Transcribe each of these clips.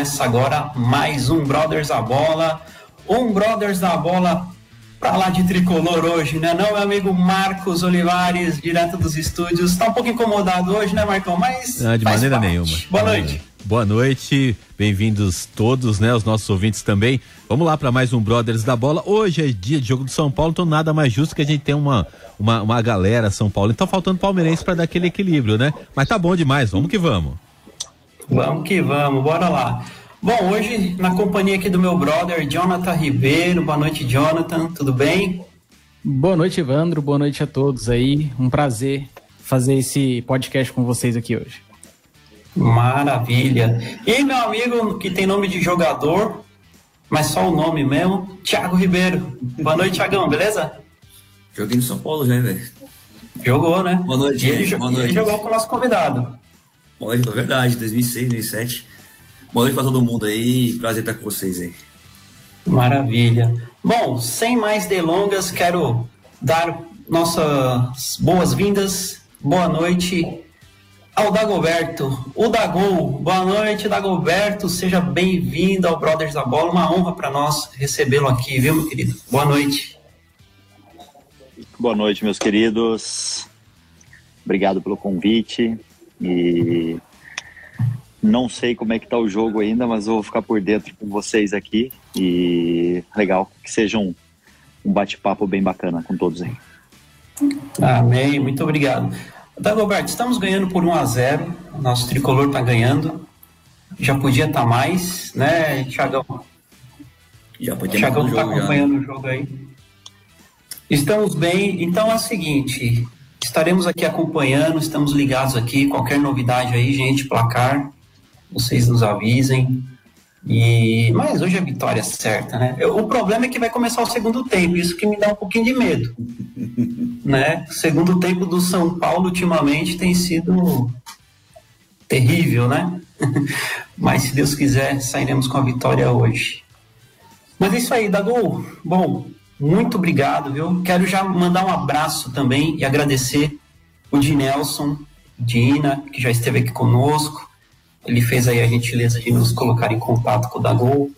Começa agora mais um Brothers da Bola. Um Brothers da Bola pra lá de tricolor hoje, né? Não, meu amigo Marcos Olivares, direto dos estúdios. Tá um pouco incomodado hoje, né, Marcão? Mas. Não, de maneira parte. nenhuma. Boa noite. Boa noite, bem-vindos todos, né? Os nossos ouvintes também. Vamos lá para mais um Brothers da Bola. Hoje é dia de jogo do São Paulo, então nada mais justo que a gente tenha uma, uma, uma galera São Paulo. Então faltando palmeirense para dar aquele equilíbrio, né? Mas tá bom demais, vamos que vamos. Vamos que vamos, bora lá. Bom, hoje na companhia aqui do meu brother Jonathan Ribeiro. Boa noite, Jonathan. Tudo bem? Boa noite, Evandro. Boa noite a todos aí. Um prazer fazer esse podcast com vocês aqui hoje. Maravilha. E meu amigo que tem nome de jogador, mas só o nome mesmo, Thiago Ribeiro. Boa noite, Thiagão, beleza? Joguei no São Paulo já, velho. Jogou, né? Boa noite, ele, Boa noite. Ele jogou com o nosso convidado. Boa noite, é verdade, 2006, 2007. Boa noite para todo mundo aí, prazer estar com vocês aí. Maravilha. Bom, sem mais delongas, quero dar nossas boas-vindas, boa noite ao Dagoberto, o Dagol. Boa noite, Dagoberto, seja bem-vindo ao Brothers da Bola, uma honra para nós recebê-lo aqui, viu, meu querido? Boa noite. Boa noite, meus queridos. Obrigado pelo convite e não sei como é que tá o jogo ainda, mas eu vou ficar por dentro com vocês aqui. E legal que seja um, um bate-papo bem bacana com todos aí. Amém, muito obrigado. Dagoberto, estamos ganhando por 1 a 0 Nosso tricolor está ganhando. Já podia estar tá mais, né, Thiagão? Já podia Thiagão está acompanhando já. o jogo aí. Estamos bem. Então é o seguinte: estaremos aqui acompanhando, estamos ligados aqui. Qualquer novidade aí, gente, placar vocês nos avisem. E mas hoje a vitória é certa, né? Eu, o problema é que vai começar o segundo tempo, isso que me dá um pouquinho de medo, né? O segundo tempo do São Paulo ultimamente tem sido terrível, né? mas se Deus quiser, sairemos com a vitória hoje. Mas é isso aí, Dago. Bom, muito obrigado, viu? Quero já mandar um abraço também e agradecer o de Nelson, Dina, que já esteve aqui conosco, ele fez aí a gentileza de nos colocar em contato com o Dagol.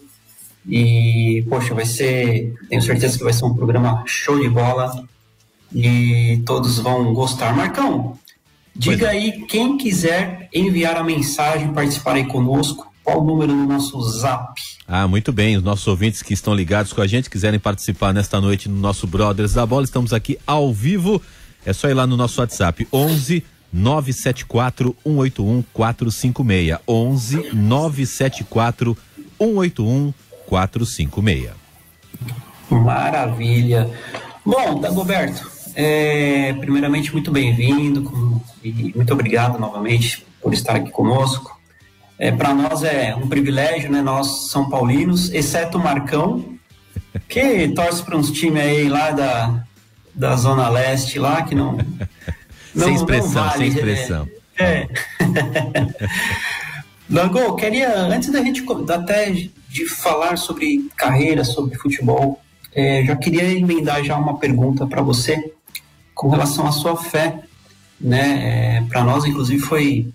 E, poxa, vai ser. Tenho certeza que vai ser um programa show de bola. E todos vão gostar. Marcão, diga aí quem quiser enviar a mensagem, participar aí conosco. Qual o número do nosso zap? Ah, muito bem. Os nossos ouvintes que estão ligados com a gente, quiserem participar nesta noite no nosso Brothers da Bola, estamos aqui ao vivo. É só ir lá no nosso WhatsApp, 11 974 181 456. 11 974 181 456. Maravilha. Bom, Dagoberto, é, primeiramente, muito bem-vindo e muito obrigado novamente por estar aqui conosco. É, Para nós é um privilégio, né? Nós, São Paulinos, exceto o Marcão, que torce para uns times aí lá da, da Zona Leste, lá, que não, não, sem expressão, vale, sem expressão. É. Lango, queria, antes da gente até de falar sobre carreira, sobre futebol, é, já queria emendar já uma pergunta para você com relação à sua fé. Né? É, para nós, inclusive, foi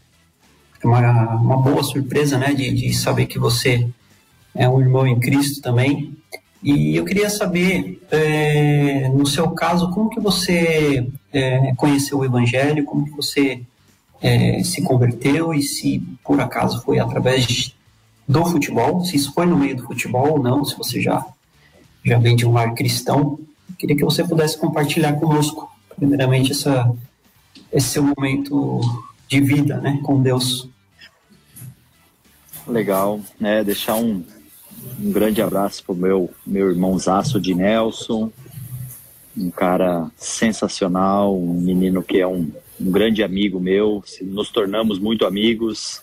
uma, uma boa surpresa né? de, de saber que você é um irmão em Cristo também. E eu queria saber, é, no seu caso, como que você é, conheceu o Evangelho, como que você é, se converteu e se por acaso foi através de, do futebol, se isso foi no meio do futebol ou não, se você já, já vem de um lar cristão. Queria que você pudesse compartilhar conosco, primeiramente, essa, esse seu momento de vida né, com Deus. Legal, né? Deixar um, um grande abraço pro meu, meu irmãozaço de Nelson, um cara sensacional, um menino que é um, um grande amigo meu, nos tornamos muito amigos,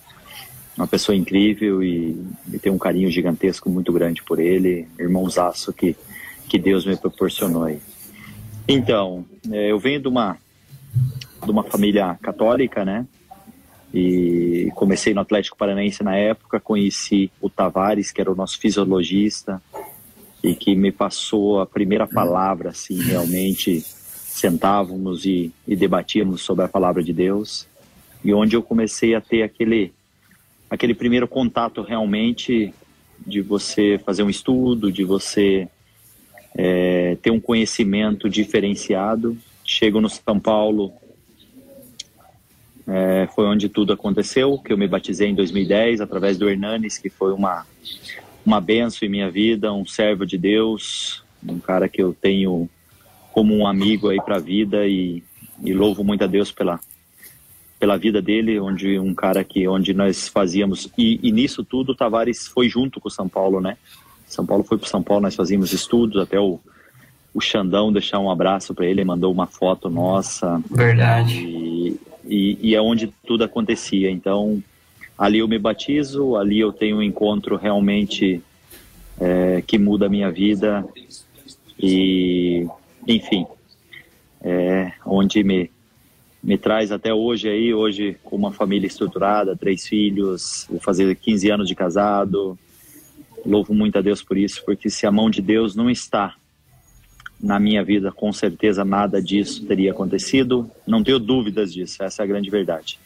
uma pessoa incrível e, e tenho um carinho gigantesco muito grande por ele, irmãozaço que, que Deus me proporcionou aí. Então, é, eu venho de uma, de uma família católica, né? E comecei no Atlético Paranaense na época, conheci o Tavares, que era o nosso fisiologista, e que me passou a primeira palavra, assim, realmente sentávamos e, e debatíamos sobre a palavra de Deus, e onde eu comecei a ter aquele, aquele primeiro contato realmente de você fazer um estudo, de você é, ter um conhecimento diferenciado. Chego no São Paulo, é, foi onde tudo aconteceu, que eu me batizei em 2010 através do Hernanes, que foi uma uma benção em minha vida, um servo de Deus, um cara que eu tenho como um amigo aí para a vida e, e, louvo muito a Deus pela pela vida dele, onde um cara que onde nós fazíamos e, e nisso tudo o Tavares foi junto com o São Paulo, né? São Paulo foi para São Paulo, nós fazíamos estudos até o o Xandão deixar um abraço para ele, mandou uma foto nossa. Verdade. E, e, e é onde tudo acontecia. Então ali eu me batizo, ali eu tenho um encontro realmente é, que muda a minha vida. E, enfim, é, onde me, me traz até hoje aí, hoje com uma família estruturada, três filhos, vou fazer 15 anos de casado, louvo muito a Deus por isso, porque se a mão de Deus não está na minha vida, com certeza nada disso teria acontecido, não tenho dúvidas disso, essa é a grande verdade.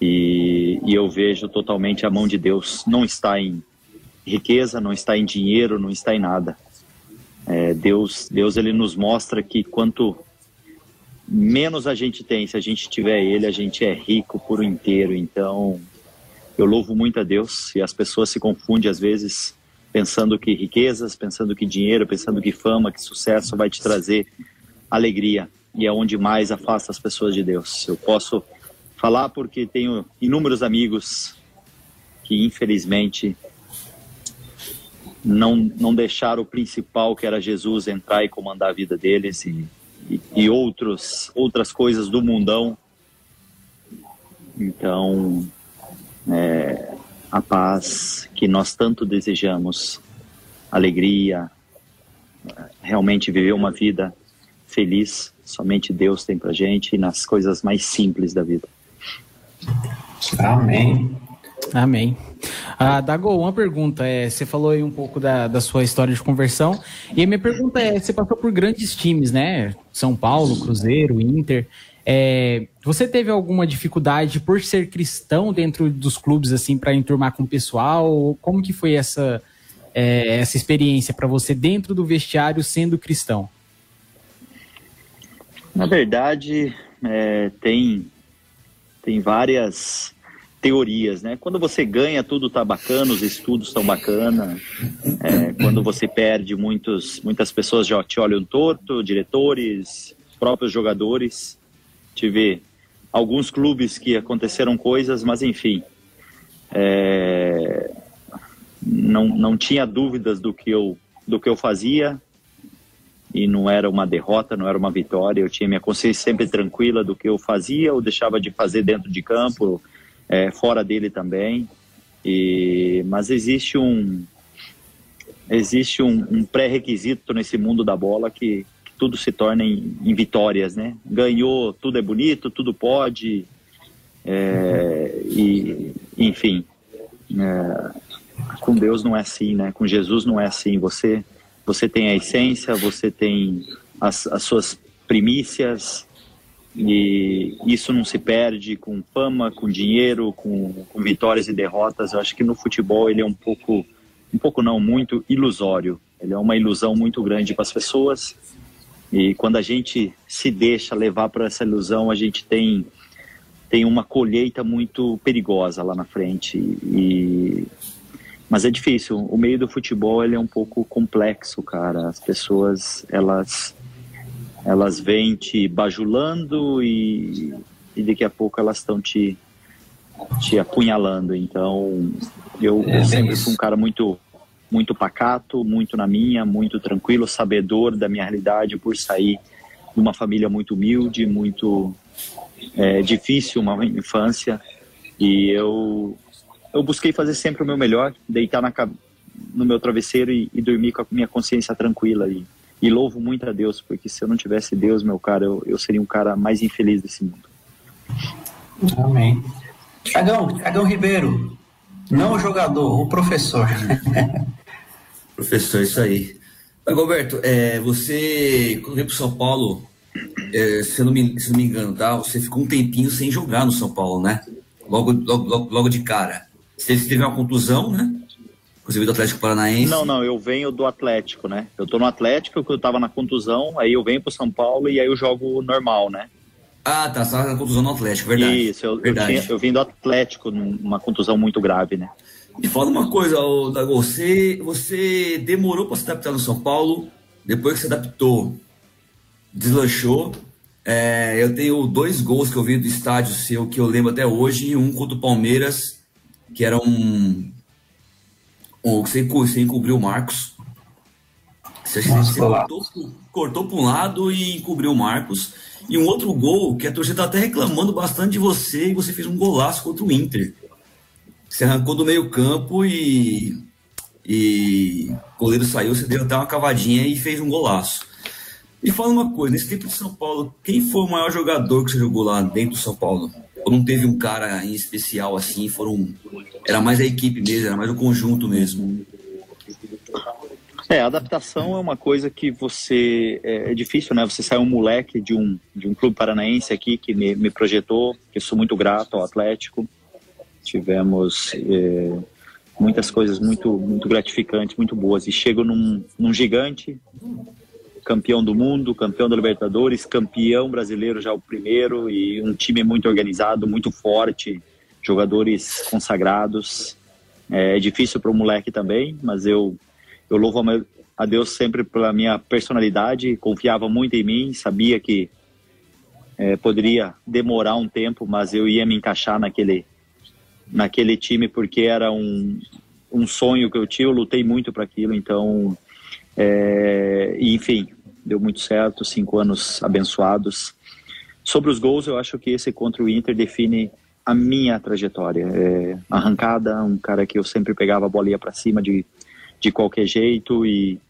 E, e eu vejo totalmente a mão de Deus. Não está em riqueza, não está em dinheiro, não está em nada. É, Deus, Deus ele nos mostra que quanto menos a gente tem, se a gente tiver Ele, a gente é rico por inteiro. Então, eu louvo muito a Deus e as pessoas se confundem às vezes pensando que riquezas, pensando que dinheiro, pensando que fama, que sucesso vai te trazer alegria e é onde mais afasta as pessoas de Deus. Eu posso falar porque tenho inúmeros amigos que infelizmente não, não deixaram o principal que era Jesus entrar e comandar a vida deles e, e, e outros, outras coisas do mundão. Então, é, a paz que nós tanto desejamos, alegria, realmente viver uma vida feliz, somente Deus tem pra gente e nas coisas mais simples da vida. Amém. Amém. Ah, Dago, uma pergunta. É, você falou aí um pouco da, da sua história de conversão. E a minha pergunta é: você passou por grandes times, né? São Paulo, Cruzeiro, Inter. É, você teve alguma dificuldade por ser cristão dentro dos clubes, assim, para enturmar com o pessoal? Como que foi essa, é, essa experiência para você dentro do vestiário sendo cristão? Na verdade, é, tem tem várias teorias, né? Quando você ganha, tudo tá bacana, os estudos estão bacana. É, quando você perde, muitos, muitas pessoas já te olham torto, diretores, próprios jogadores. Tive alguns clubes que aconteceram coisas, mas enfim, é, não, não tinha dúvidas do que eu do que eu fazia e não era uma derrota, não era uma vitória. Eu tinha minha consciência sempre tranquila do que eu fazia ou deixava de fazer dentro de campo, é, fora dele também. E, mas existe um existe um, um pré-requisito nesse mundo da bola que, que tudo se torna em, em, vitórias, né? Ganhou, tudo é bonito, tudo pode. É, e enfim, é, com Deus não é assim, né? Com Jesus não é assim. Você você tem a essência, você tem as, as suas primícias, e isso não se perde com fama, com dinheiro, com, com, vitórias e derrotas. Eu acho que no futebol ele é um pouco, um pouco não, muito ilusório. Ele é uma ilusão muito grande para as pessoas. E quando a gente se deixa levar para essa ilusão, a gente tem tem uma colheita muito perigosa lá na frente. E mas é difícil. O meio do futebol ele é um pouco complexo, cara. As pessoas elas elas vêm te bajulando e, e daqui a pouco elas estão te te apunhalando. Então eu, é, eu sempre fui um cara muito muito pacato, muito na minha, muito tranquilo, sabedor da minha realidade por sair de uma família muito humilde, muito é difícil uma infância e eu eu busquei fazer sempre o meu melhor, deitar na, no meu travesseiro e, e dormir com a minha consciência tranquila e, e, louvo muito a Deus, porque se eu não tivesse Deus, meu cara, eu, eu seria um cara mais infeliz desse mundo. Amém. Tiagão, Tiagão Ribeiro, não o jogador, o professor. professor, isso aí. Roberto, é, você, quando veio para São Paulo, é, se, não me, se não me engano, tá? Você ficou um tempinho sem jogar no São Paulo, né? Logo, logo, logo de cara. Você teve uma contusão, né? Inclusive do Atlético Paranaense. Não, não, eu venho do Atlético, né? Eu tô no Atlético, eu tava na contusão, aí eu venho pro São Paulo e aí eu jogo normal, né? Ah, tá, você tava na contusão no Atlético, verdade. Isso, eu, verdade. Eu, tinha, eu vim do Atlético numa contusão muito grave, né? Me fala uma coisa, Dago, você, você demorou para se adaptar no São Paulo, depois que se adaptou, deslanchou. É, eu tenho dois gols que eu vi do estádio seu que eu lembro até hoje, um contra o Palmeiras, que era um. um você, você encobriu o Marcos. Você, você cortou, cortou para um lado e encobriu o Marcos. E um outro gol que a torcida tá até reclamando bastante de você e você fez um golaço contra o Inter. Você arrancou do meio campo e, e o goleiro saiu, você deu até uma cavadinha e fez um golaço. E fala uma coisa, nesse tempo de São Paulo, quem foi o maior jogador que você jogou lá dentro do São Paulo? Não teve um cara em especial assim, foram era mais a equipe mesmo, era mais o conjunto mesmo? É, a adaptação é uma coisa que você é, é difícil, né? Você sai um moleque de um de um clube paranaense aqui que me, me projetou, que sou muito grato ao Atlético tivemos é, muitas coisas muito muito gratificantes, muito boas. E chego num, num gigante, campeão do mundo, campeão da Libertadores, campeão brasileiro já o primeiro e um time muito organizado, muito forte, jogadores consagrados. É, é difícil para o moleque também, mas eu eu louvo a Deus sempre pela minha personalidade, confiava muito em mim, sabia que é, poderia demorar um tempo, mas eu ia me encaixar naquele naquele time porque era um, um sonho que eu tinha, eu lutei muito para aquilo, então, é, enfim, deu muito certo, cinco anos abençoados. Sobre os gols, eu acho que esse contra o Inter define a minha trajetória. É, arrancada, um cara que eu sempre pegava a bolinha para cima de, de qualquer jeito e,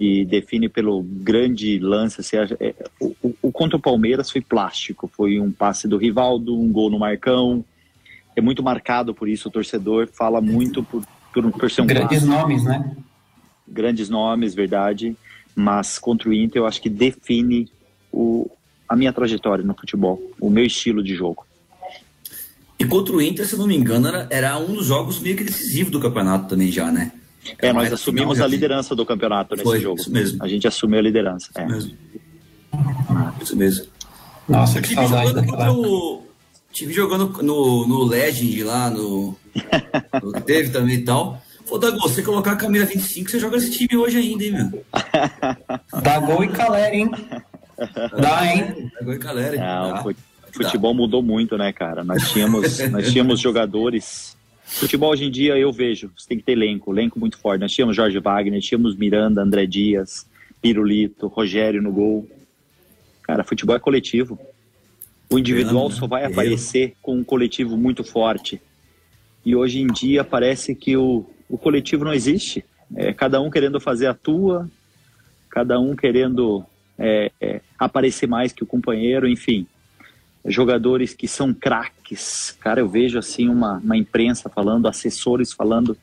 e define pelo grande lance. Assim, é, o, o, contra o Palmeiras foi plástico, foi um passe do Rivaldo, um gol no Marcão, é muito marcado por isso. O torcedor fala muito por, por, por ser um Grandes nomes, né? Grandes nomes, verdade. Mas contra o Inter, eu acho que define o, a minha trajetória no futebol, o meu estilo de jogo. E contra o Inter, se não me engano, era, era um dos jogos meio que decisivos do campeonato também já, né? É, nós assumimos a liderança do campeonato nesse Foi, jogo. Isso mesmo. A gente assumiu a liderança. Isso é. mesmo. Isso mesmo. Nossa, que saudade daquela... O, Tive jogando no, no Legend lá, no, no que teve também e tal. Pô, Dago, você colocar a camisa 25, você joga esse time hoje ainda, hein, meu? Dá gol e calera, hein? Dá, hein? Dá gol e calera. Não, futebol mudou muito, né, cara? Nós tínhamos, nós tínhamos jogadores. Futebol hoje em dia eu vejo, você tem que ter elenco, elenco muito forte. Nós tínhamos Jorge Wagner, tínhamos Miranda, André Dias, Pirulito, Rogério no gol. Cara, futebol é coletivo. O individual só vai aparecer com um coletivo muito forte. E hoje em dia parece que o, o coletivo não existe. É, cada um querendo fazer a tua, cada um querendo é, é, aparecer mais que o companheiro, enfim. Jogadores que são craques. Cara, eu vejo assim uma, uma imprensa falando, assessores falando,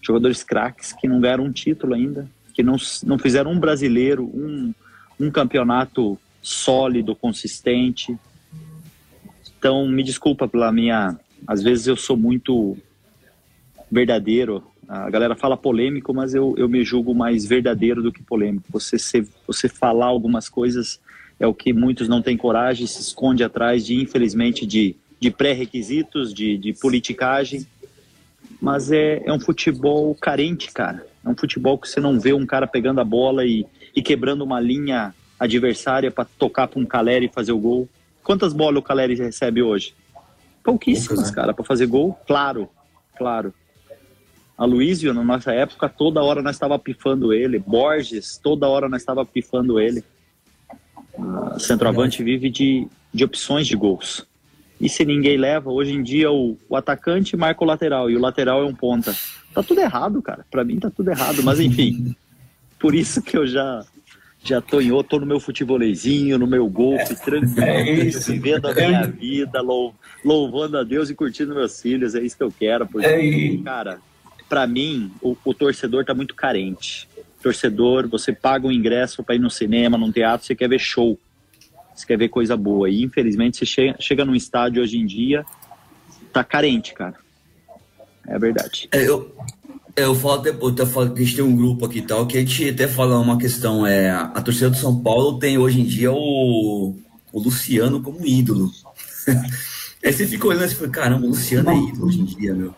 jogadores craques que não ganharam um título ainda, que não, não fizeram um brasileiro, um, um campeonato sólido, consistente. Então, me desculpa pela minha. Às vezes eu sou muito verdadeiro. A galera fala polêmico, mas eu, eu me julgo mais verdadeiro do que polêmico. Você, ser, você falar algumas coisas é o que muitos não têm coragem, se esconde atrás de, infelizmente, de, de pré-requisitos, de, de politicagem. Mas é, é um futebol carente, cara. É um futebol que você não vê um cara pegando a bola e, e quebrando uma linha adversária para tocar para um Calera e fazer o gol. Quantas bolas o Caleri recebe hoje? Pouquíssimas, cara, para fazer gol. Claro, claro. A Luísio, na nossa época, toda hora nós estava pifando ele. Borges, toda hora nós estava pifando ele. Uh, centroavante vive de, de opções de gols. E se ninguém leva, hoje em dia o, o atacante marca o lateral e o lateral é um ponta. Tá tudo errado, cara. Para mim tá tudo errado, mas enfim. Por isso que eu já já tô em outro, tô no meu futebolêzinho, no meu golfe, é, tranquilo, é vivendo a minha é. vida, lou, louvando a Deus e curtindo meus filhos, é isso que eu quero, porque, é. cara, para mim, o, o, torcedor tá muito carente. Torcedor, você paga um ingresso para ir no cinema, num teatro, você quer ver show, você quer ver coisa boa, e infelizmente você chega, chega num estádio hoje em dia, tá carente, cara. É verdade. É, eu, eu falo depois, eu falo, a gente tem um grupo aqui e tal, que a gente até fala uma questão, é, a torcida do São Paulo tem hoje em dia o, o Luciano como ídolo. Aí você fica olhando e fala, caramba, o Luciano é ídolo hoje em dia, meu.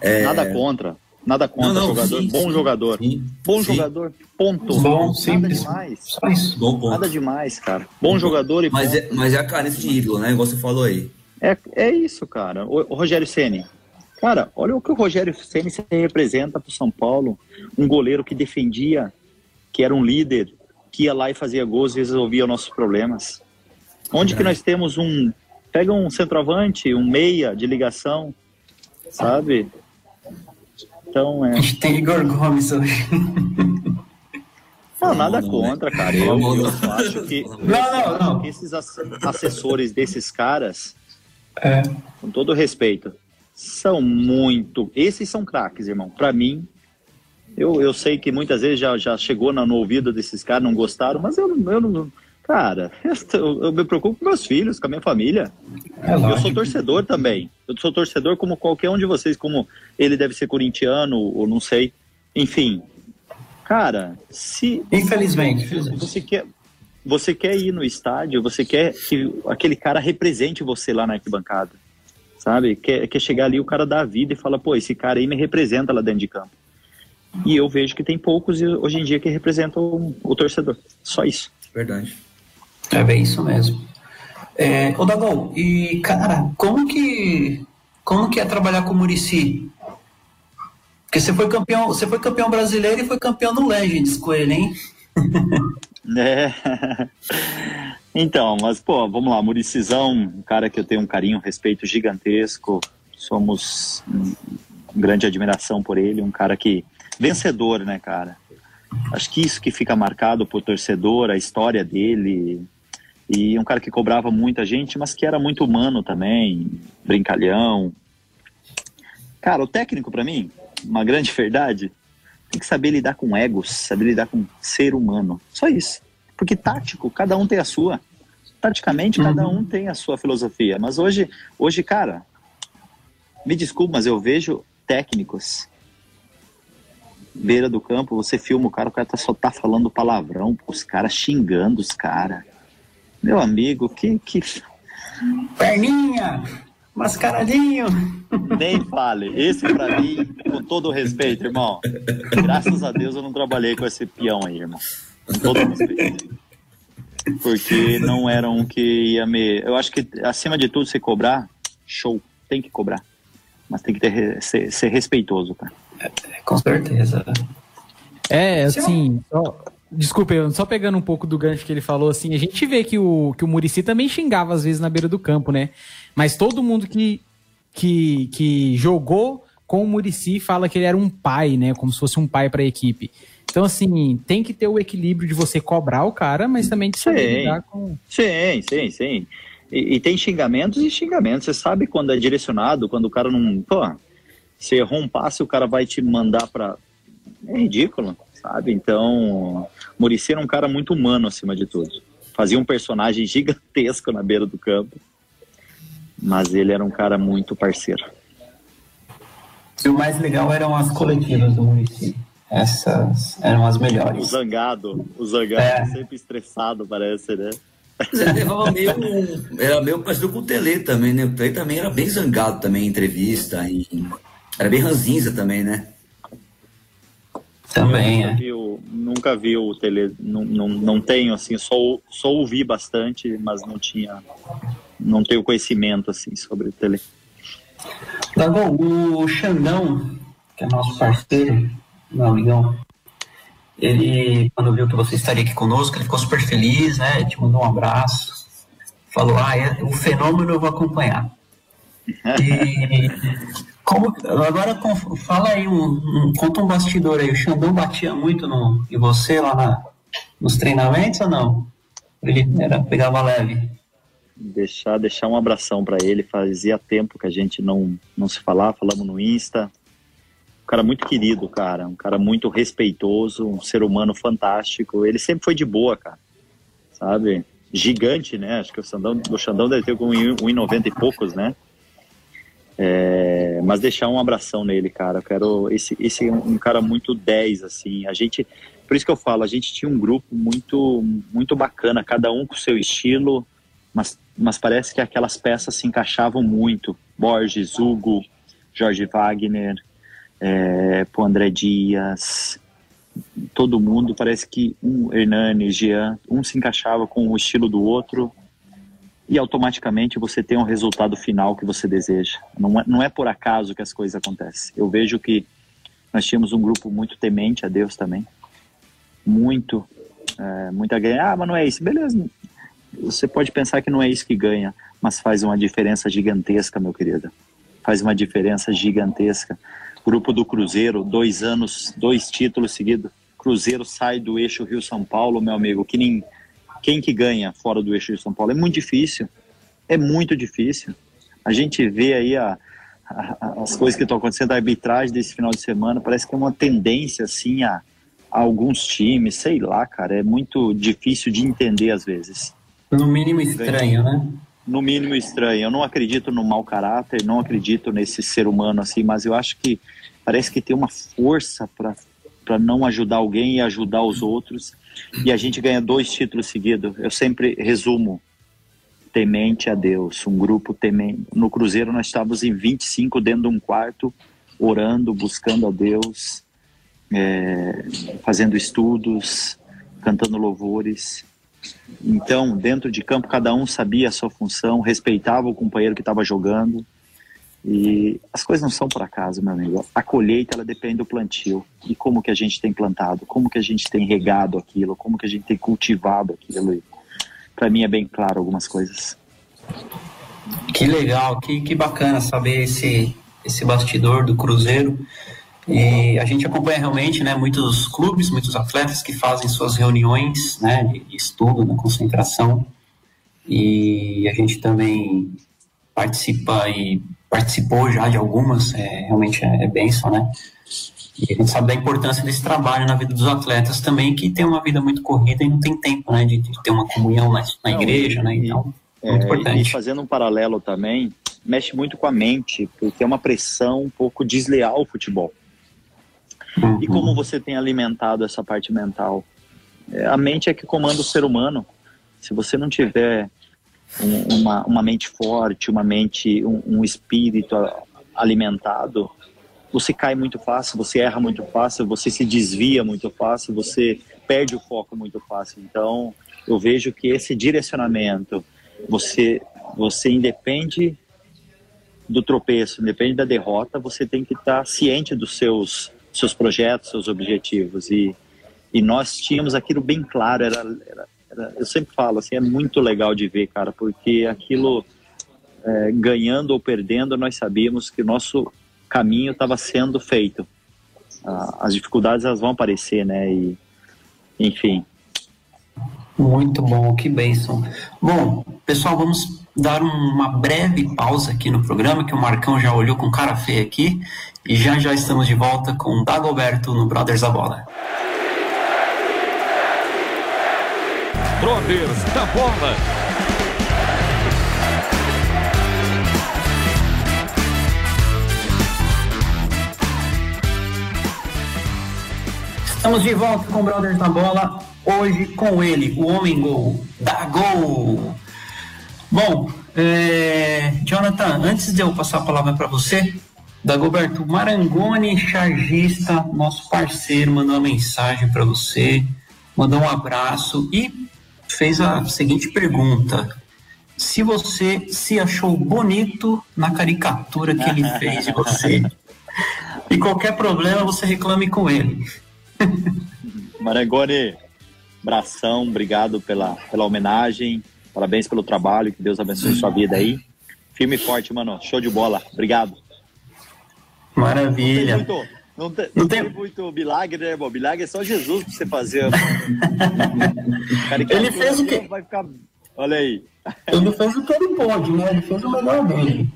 É... Nada contra, nada contra, não, não, jogador, sim, bom sim, jogador. Sim, bom jogador, ponto. Bom, nada demais. Bom nada demais, cara. Bom, bom jogador e mas ponto. É, mas é a carência de ídolo, né, igual você falou aí. É, é isso, cara. O, o Rogério Ceni Cara, olha o que o Rogério Ceni representa para o São Paulo. Um goleiro que defendia, que era um líder, que ia lá e fazia gols e resolvia nossos problemas. Onde que nós temos um... Pega um centroavante, um meia de ligação, sabe? Então, é... A gente tem Igor Gomes hoje. Não, nada contra, cara. Eu, eu acho que, não, não, não. esses assessores desses caras, é. com todo respeito, são muito. Esses são craques, irmão. Para mim, eu, eu sei que muitas vezes já, já chegou no, no ouvido desses caras, não gostaram, mas eu, eu não. Cara, eu, eu, me preocupo com meus filhos, com a minha família. É eu sou torcedor também. Eu sou torcedor como qualquer um de vocês, como ele deve ser corintiano, ou não sei. Enfim. Cara, se. Infelizmente. Você quer, você quer ir no estádio, você quer que aquele cara represente você lá na arquibancada sabe? Quer, quer chegar ali o cara da vida e fala, pô, esse cara aí me representa lá dentro de campo. E eu vejo que tem poucos hoje em dia que representam o torcedor. Só isso. Verdade. É bem isso mesmo. É, ô Dagol, e cara, como que como que é trabalhar com o Murici? Porque você foi campeão, você foi campeão brasileiro e foi campeão do Legends com ele, hein? é. Então, mas, pô, vamos lá, Muricizão, um cara que eu tenho um carinho, um respeito gigantesco, somos grande admiração por ele, um cara que, vencedor, né, cara? Acho que isso que fica marcado por torcedor, a história dele, e um cara que cobrava muita gente, mas que era muito humano também, brincalhão. Cara, o técnico, para mim, uma grande verdade, tem que saber lidar com egos, saber lidar com ser humano. Só isso. Porque tático, cada um tem a sua. Taticamente, uhum. cada um tem a sua filosofia. Mas hoje, hoje, cara, me desculpe, mas eu vejo técnicos beira do campo, você filma o cara, o cara tá, só tá falando palavrão, os caras xingando os caras. Meu amigo, que, que. Perninha! Mascaradinho! Nem fale. Esse pra mim, com todo o respeito, irmão. Graças a Deus eu não trabalhei com esse peão aí, irmão. Com todo respeito. Porque não era um que ia me. Eu acho que, acima de tudo, se cobrar, show. Tem que cobrar. Mas tem que ter, ser, ser respeitoso, cara. É, com certeza. É, assim, só, desculpa, só pegando um pouco do gancho que ele falou, assim, a gente vê que o, que o Murici também xingava às vezes na beira do campo, né? Mas todo mundo que, que, que jogou com o Murici fala que ele era um pai, né? Como se fosse um pai para a equipe. Então, assim, tem que ter o equilíbrio de você cobrar o cara, mas também de saber lidar com. Sim, sim, sim. E, e, tem xingamentos e xingamentos. Você sabe quando é direcionado, quando o cara não. Pô, se errou um passe, o cara vai te mandar pra. É ridículo, sabe? Então, Murici era um cara muito humano acima de tudo. Fazia um personagem gigantesco na beira do campo, mas ele era um cara muito parceiro. E o mais legal eram as coletivas do Murici. Essas eram as melhores. O zangado, o zangado é. sempre estressado, parece, né? Era meio, era meio parecido com o Tele também, né? O Tele também era bem zangado também em entrevista. E era bem ranzinza também, né? Também, nunca é. Vi o, nunca vi o Tele, não, não, não tenho, assim, só, só ouvi bastante, mas não tinha, não tenho conhecimento, assim, sobre o Tele. Tá bom, o Xandão, que é nosso parceiro, meu amigão, ele, quando viu que você estaria aqui conosco, ele ficou super feliz, né? Te mandou um abraço. falou, ah, é, o fenômeno eu vou acompanhar. E como, agora fala aí, um, um, conta um bastidor aí, o Xandão batia muito no, em você lá na, nos treinamentos ou não? Ele era, pegava leve? Deixar, deixar um abração para ele, fazia tempo que a gente não, não se falava, falamos no Insta, um cara muito querido, cara, um cara muito respeitoso, um ser humano fantástico, ele sempre foi de boa, cara, sabe? Gigante, né? Acho que o Xandão, o Xandão deve ter com 1,90 e poucos, né? É, mas deixar um abração nele, cara. Eu quero esse esse é um cara muito 10 assim. A gente, por isso que eu falo, a gente tinha um grupo muito muito bacana, cada um com seu estilo, mas mas parece que aquelas peças se encaixavam muito. Borges, Hugo, Jorge Wagner, é, o André Dias, todo mundo parece que um Hernani, Jean, um se encaixava com o estilo do outro e automaticamente você tem um resultado final que você deseja. Não é, não é por acaso que as coisas acontecem. Eu vejo que nós tínhamos um grupo muito temente a Deus também, muito, é, muita ganha. Ah, mas não é isso. Beleza, você pode pensar que não é isso que ganha, mas faz uma diferença gigantesca, meu querido. Faz uma diferença gigantesca. Grupo do Cruzeiro, dois anos, dois títulos seguidos. Cruzeiro sai do eixo Rio-São Paulo, meu amigo, que nem quem que ganha fora do eixo de São Paulo? É muito difícil. É muito difícil. A gente vê aí a, a, as coisas que estão acontecendo, a arbitragem desse final de semana, parece que é uma tendência assim a, a alguns times, sei lá, cara, é muito difícil de entender às vezes. No mínimo estranho, né? No mínimo estranho. Eu não acredito no mau caráter, não acredito nesse ser humano assim, mas eu acho que parece que tem uma força para não ajudar alguém e ajudar os outros e a gente ganha dois títulos seguidos. Eu sempre resumo: temente a Deus, um grupo temente. No Cruzeiro nós estávamos em 25 dentro de um quarto, orando, buscando a Deus, é, fazendo estudos, cantando louvores. Então, dentro de campo, cada um sabia a sua função, respeitava o companheiro que estava jogando. E as coisas não são por acaso, meu amigo. A colheita ela depende do plantio e como que a gente tem plantado, como que a gente tem regado aquilo, como que a gente tem cultivado aquilo. Para mim é bem claro algumas coisas. Que legal, que, que bacana saber esse esse bastidor do Cruzeiro. E a gente acompanha realmente, né, muitos clubes, muitos atletas que fazem suas reuniões, né, de estudo, na concentração. E a gente também participa e participou já de algumas, é, realmente é, é benção, né? E a gente sabe da importância desse trabalho na vida dos atletas também, que tem uma vida muito corrida e não tem tempo, né, de, de ter uma comunhão na, na não, igreja, né? Então, é, muito importante. E fazendo um paralelo também, mexe muito com a mente, porque é uma pressão um pouco desleal o futebol. Uhum. E como você tem alimentado essa parte mental? É, a mente é que comanda o ser humano. Se você não tiver uma, uma mente forte, uma mente, um, um espírito alimentado, você cai muito fácil, você erra muito fácil, você se desvia muito fácil, você perde o foco muito fácil. Então, eu vejo que esse direcionamento, você, você independe do tropeço, independe da derrota, você tem que estar ciente dos seus seus projetos, seus objetivos e e nós tínhamos aquilo bem claro, era, era eu sempre falo assim, é muito legal de ver, cara, porque aquilo, é, ganhando ou perdendo, nós sabíamos que o nosso caminho estava sendo feito. Ah, as dificuldades elas vão aparecer, né? E, enfim. Muito bom, que bênção. Bom, pessoal, vamos dar uma breve pausa aqui no programa, que o Marcão já olhou com cara feia aqui, e já já estamos de volta com o Dagoberto no Brothers da Bola. Brothers da Bola. Estamos de volta com Brothers da Bola, hoje com ele, o homem gol, da gol. Bom, é, Jonathan, antes de eu passar a palavra para você, Dagoberto Marangoni, chargista, nosso parceiro, mandou uma mensagem para você, mandou um abraço e fez a seguinte pergunta: se você se achou bonito na caricatura que ele fez de você. e qualquer problema você reclame com ele. Marangoni, abração, obrigado pela, pela homenagem. Parabéns pelo trabalho, que Deus abençoe sua vida aí. Firme e forte, mano. Show de bola. Obrigado. Maravilha. Não tem muito, não tem, muito milagre, né, irmão? Milagre é só Jesus pra você fazer. Ele fez o quê? Vai ficar... Olha aí. Ele fez o que ele pôde, né? Ele fez o melhor dele.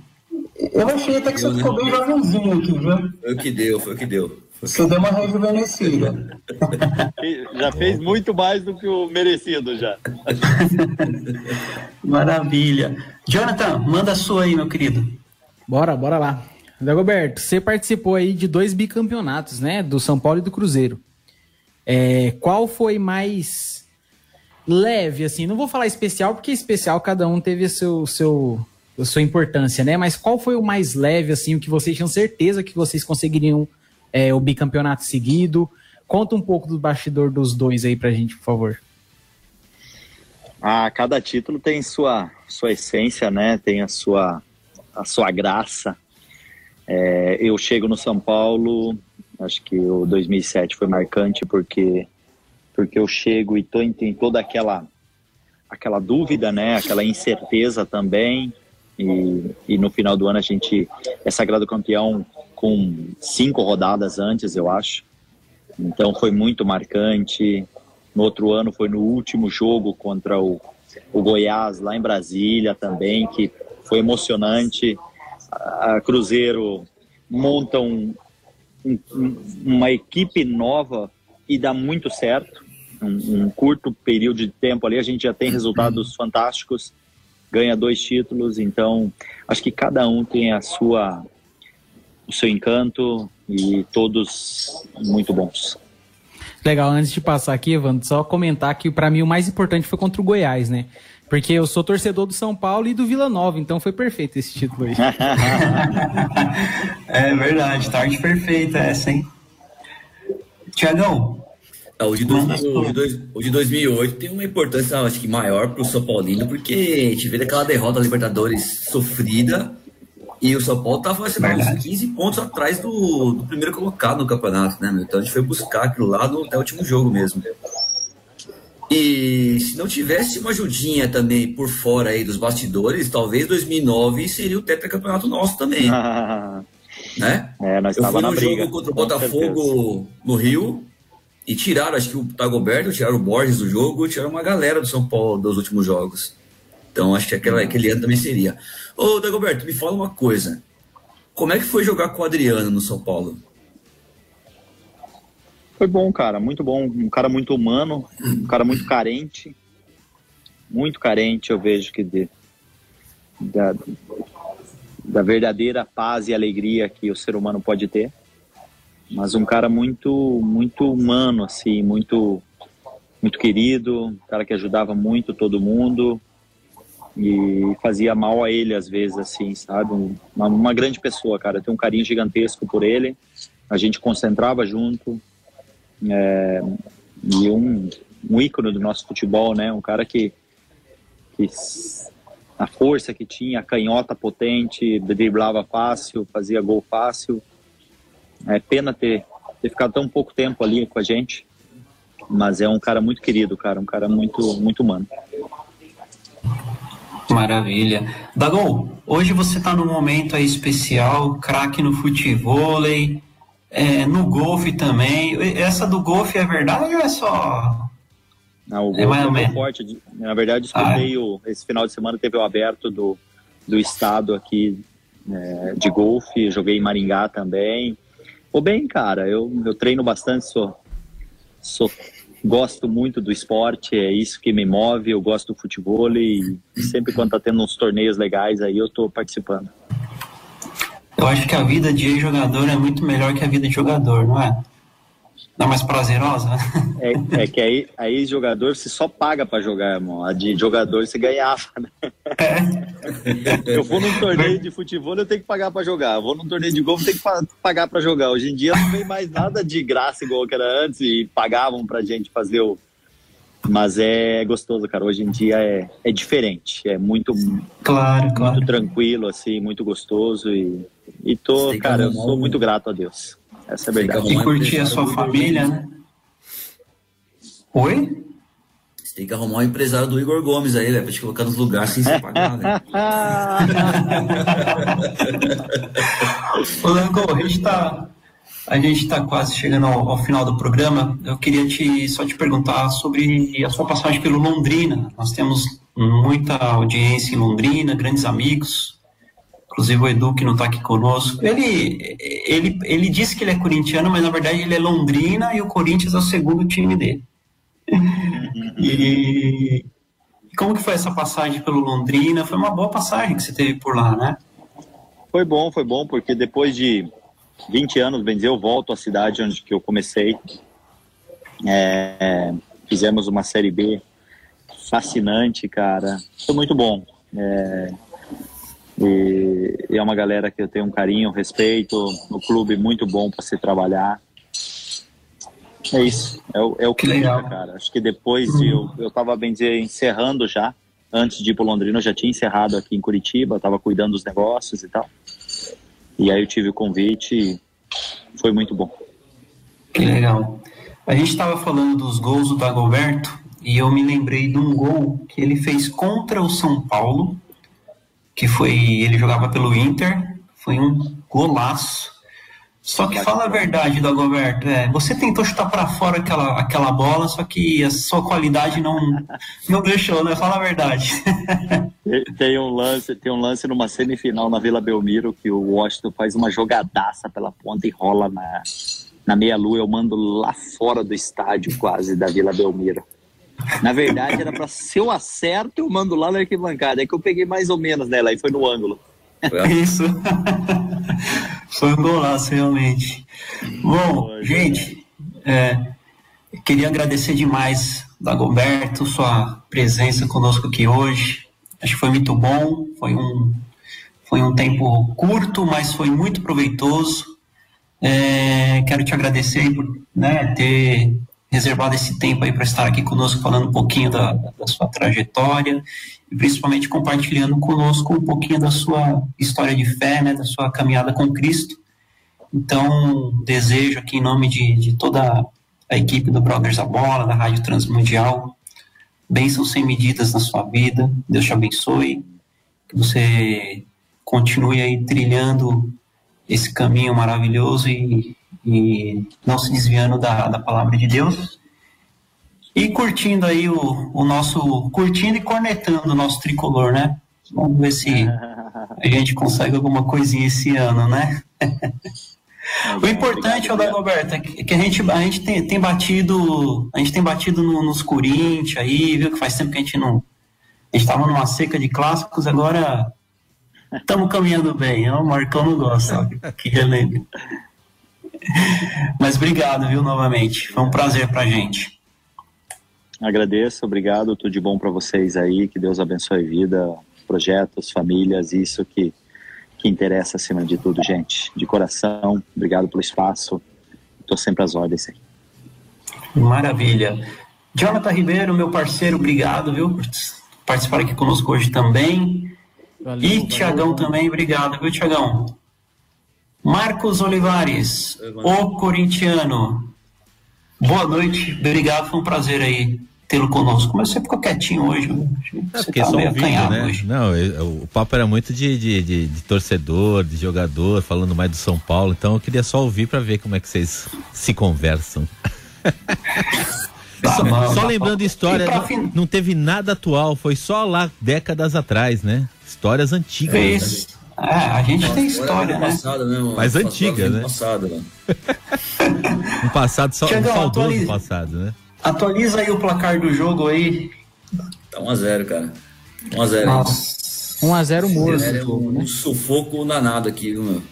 Eu achei até que você ficou bem jovenzinho aqui, viu? Foi o que deu, foi o que deu. Você deu uma rejuvenescida. Já fez muito mais do que o merecido já. Maravilha. Jonathan, manda a sua aí, meu querido. Bora, bora lá. Dagoberto, você participou aí de dois bicampeonatos, né? Do São Paulo e do Cruzeiro. É, qual foi mais leve, assim? Não vou falar especial, porque especial cada um teve a, seu, seu, a sua importância, né? Mas qual foi o mais leve, assim, o que vocês tinham certeza que vocês conseguiriam é, o bicampeonato seguido? Conta um pouco do bastidor dos dois aí pra gente, por favor. Ah, cada título tem sua, sua essência, né? Tem a sua, a sua graça. É, eu chego no São Paulo, acho que o 2007 foi marcante porque porque eu chego e tô, tem toda aquela aquela dúvida, né? Aquela incerteza também. E, e no final do ano a gente é sagrado campeão com cinco rodadas antes, eu acho. Então foi muito marcante. No outro ano foi no último jogo contra o, o Goiás, lá em Brasília também, que foi emocionante. A Cruzeiro monta um, um, uma equipe nova e dá muito certo. Um, um, curto período de tempo ali, a gente já tem resultados fantásticos, ganha dois títulos, então acho que cada um tem a sua o seu encanto e todos muito bons. Legal, antes de passar aqui, Evandro, só comentar que para mim o mais importante foi contra o Goiás, né? Porque eu sou torcedor do São Paulo e do Vila Nova, então foi perfeito esse título aí. é verdade, tarde perfeita essa, hein? Tiagão. Ah, o, de dois, o, de dois, o de 2008 tem uma importância, acho que, maior para o São Paulino, porque a gente vê aquela derrota da Libertadores sofrida e o São Paulo estava assim, uns 15 pontos atrás do, do, primeiro colocado no campeonato, né? Meu? Então a gente foi buscar aquilo lá no, até o último jogo mesmo. E se não tivesse uma ajudinha também por fora aí dos bastidores, talvez 2009 seria o tetracampeonato nosso também. né? É, nós Eu fui no briga, jogo contra o Botafogo no Rio e tiraram, acho que o Tagoberto, tiraram o Borges do jogo, tiraram uma galera do São Paulo dos últimos jogos. Então acho que aquela, aquele ano também seria. Ô, Dagoberto, me fala uma coisa. Como é que foi jogar com o Adriano no São Paulo? Foi bom, cara, muito bom. Um cara muito humano, um cara muito carente. Muito carente, eu vejo que de, da, da verdadeira paz e alegria que o ser humano pode ter. Mas um cara muito, muito humano, assim, muito, muito querido, um cara que ajudava muito todo mundo e fazia mal a ele às vezes, assim, sabe? Uma, uma grande pessoa, cara. Eu tenho um carinho gigantesco por ele. A gente concentrava junto. É, e um, um ícone do nosso futebol, né? Um cara que, que a força que tinha, a canhota potente, driblava fácil, fazia gol fácil. É pena ter, ter ficado tão pouco tempo ali com a gente, mas é um cara muito querido, cara, um cara muito, muito humano. Maravilha. Dagol, hoje você está num momento aí especial, craque no futebol, é, no golfe também. Essa do golfe é verdade ou é só. Não, o golfe é, mais é forte. Na verdade, disputei ah. o, esse final de semana teve o aberto do, do estado aqui é, de golfe, joguei em Maringá também. Ou bem, cara, eu, eu treino bastante, sou, sou gosto muito do esporte, é isso que me move, eu gosto do futebol e, e sempre quando tá tendo uns torneios legais aí eu tô participando. Eu acho que a vida de jogador é muito melhor que a vida de jogador, não é? Não é mais prazerosa? É, é que aí, aí jogador você só paga para jogar, irmão. A de jogador você ganhava, né? É. Eu vou num torneio de futebol, eu tenho que pagar para jogar. Eu vou num torneio de golfe, eu tenho que pagar para jogar. Hoje em dia não vem mais nada de graça igual que era antes e pagavam pra gente fazer o. Mas é gostoso, cara. Hoje em dia é, é diferente. É muito, claro, muito claro. tranquilo, assim, muito gostoso. E, e tô, cara, eu sou muito grato a Deus. Essa é a verdade. E curtir a sua família, né? Oi? Você tem que arrumar um empresário do Igor Gomes aí, velho, pra te colocar nos lugares sem se pagar, velho. Ô, Lango, a gente tá, a gente tá quase chegando ao, ao, final do programa. Eu queria te, só te perguntar sobre a sua passagem pelo Londrina. Nós temos muita audiência em Londrina, grandes amigos. Inclusive o Edu, que não está aqui conosco. Ele, ele, ele disse que ele é corintiano, mas na verdade ele é Londrina e o Corinthians é o segundo time dele. e como que foi essa passagem pelo Londrina? Foi uma boa passagem que você teve por lá, né? Foi bom, foi bom, porque depois de 20 anos, bem dizer, eu volto à cidade onde que eu comecei. É, fizemos uma Série B fascinante, cara. Foi muito bom. É, e, e, é uma galera que eu tenho um carinho, um respeito, um clube muito bom para se trabalhar. É isso, é o, é o que legal, cara. Acho que depois de eu, eu tava, bem dizer, encerrando já, antes de ir para Londrina, eu já tinha encerrado aqui em Curitiba, estava cuidando dos negócios e tal. E aí eu tive o convite e foi muito bom. Que legal. A gente estava falando dos gols do Dagoberto e eu me lembrei de um gol que ele fez contra o São Paulo, que foi ele jogava pelo Inter, foi um golaço. Só que fala a verdade, Dagoberto, é, você tentou chutar para fora aquela, aquela bola, só que a sua qualidade não, não deixou, né? Fala a verdade. tem um lance, tem um lance numa semifinal na Vila Belmiro que o Washington faz uma jogadaça pela ponta e rola na, na meia-lua. Eu mando lá fora do estádio quase da Vila Belmiro. Na verdade, era para ser o acerto, eu mando lá na arquibancada. É que eu peguei mais ou menos nela e foi no ângulo. Isso. Foi um golaço, realmente. Bom, gente, é, queria agradecer demais, Dagoberto, sua presença conosco aqui hoje. Acho que foi muito bom, foi um, foi um tempo curto, mas foi muito proveitoso. É, quero te agradecer por né, ter reservado esse tempo aí para estar aqui conosco falando um pouquinho da, da sua trajetória e principalmente compartilhando conosco um pouquinho da sua história de fé, né, da sua caminhada com Cristo. Então, desejo aqui em nome de, de toda a equipe do Brothers a Bola, da Rádio Transmundial, bênçãos sem medidas na sua vida, Deus te abençoe, que você continue aí trilhando esse caminho maravilhoso e, e não se desviando da, da palavra de Deus. E curtindo aí o, o nosso. curtindo e cornetando o nosso tricolor, né? Vamos ver se a gente consegue alguma coisinha esse ano, né? o importante, Dagoberto, é que a gente, a gente tem, tem batido. A gente tem batido no, nos Corinthians aí, viu? Que faz tempo que a gente não. A gente estava numa seca de clássicos, agora estamos caminhando bem. O Marcão não gosta, que relembro. Mas obrigado, viu, novamente. Foi um prazer pra gente. Agradeço, obrigado, tudo de bom para vocês aí, que Deus abençoe a vida, projetos, famílias, isso que, que interessa acima de tudo, gente. De coração, obrigado pelo espaço, estou sempre às ordens aí. Maravilha. Jonathan Ribeiro, meu parceiro, obrigado, viu, por participar aqui conosco hoje também. Valeu, e Tiagão também, obrigado, viu, Tiagão? Marcos Olivares, o corintiano. Boa noite, obrigado, foi um prazer aí tê-lo conosco. Mas você ficou quietinho hoje. É porque tá só vídeo, né? Hoje. Não, o papo era muito de, de, de, de, torcedor, de jogador, falando mais do São Paulo. Então eu queria só ouvir para ver como é que vocês se conversam. Tá só, mal, só tá lembrando mal. história, não, não, teve nada atual, foi só lá décadas atrás, né? Histórias antigas. É isso. Né? É, a gente tem história, né? Passado, né Mais antiga, né? Passado, né? um passado só, Chegou, um saudoso atualiza, passado, né? Atualiza aí o placar do jogo aí. Tá 1x0, cara. 1x0. 1x0 morto. É um, né? um sufoco danado aqui, viu, meu?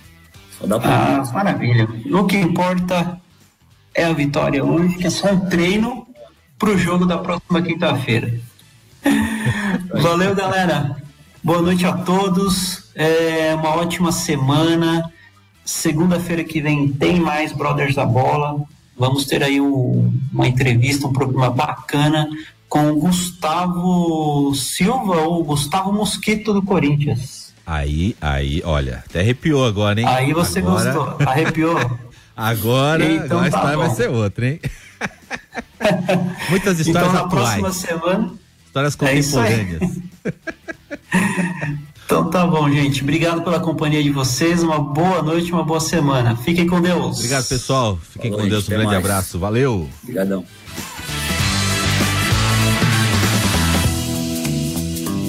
Só dá pra. Ah, maravilha. O que importa é a vitória hoje, que é só um treino pro jogo da próxima quinta-feira. Valeu, galera. Boa noite a todos. É uma ótima semana. Segunda-feira que vem tem mais Brothers da Bola. Vamos ter aí um, uma entrevista, um programa bacana com o Gustavo Silva ou Gustavo Mosquito do Corinthians. Aí, aí, olha, até arrepiou agora, hein? Aí você agora... gostou, arrepiou. agora, então, agora tá vai ser outra, hein? Muitas histórias então, na atuais. próxima semana. Histórias É contemporâneas. Então tá bom, gente. Obrigado pela companhia de vocês. Uma boa noite, uma boa semana. Fiquem com Deus. Obrigado, pessoal. Fiquem Boa com noite, Deus. Um grande mais. abraço. Valeu. Obrigadão.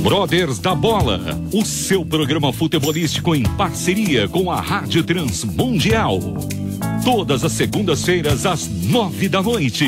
Brothers da Bola, o seu programa futebolístico em parceria com a Rádio Transmundial. Todas as segundas-feiras às nove da noite.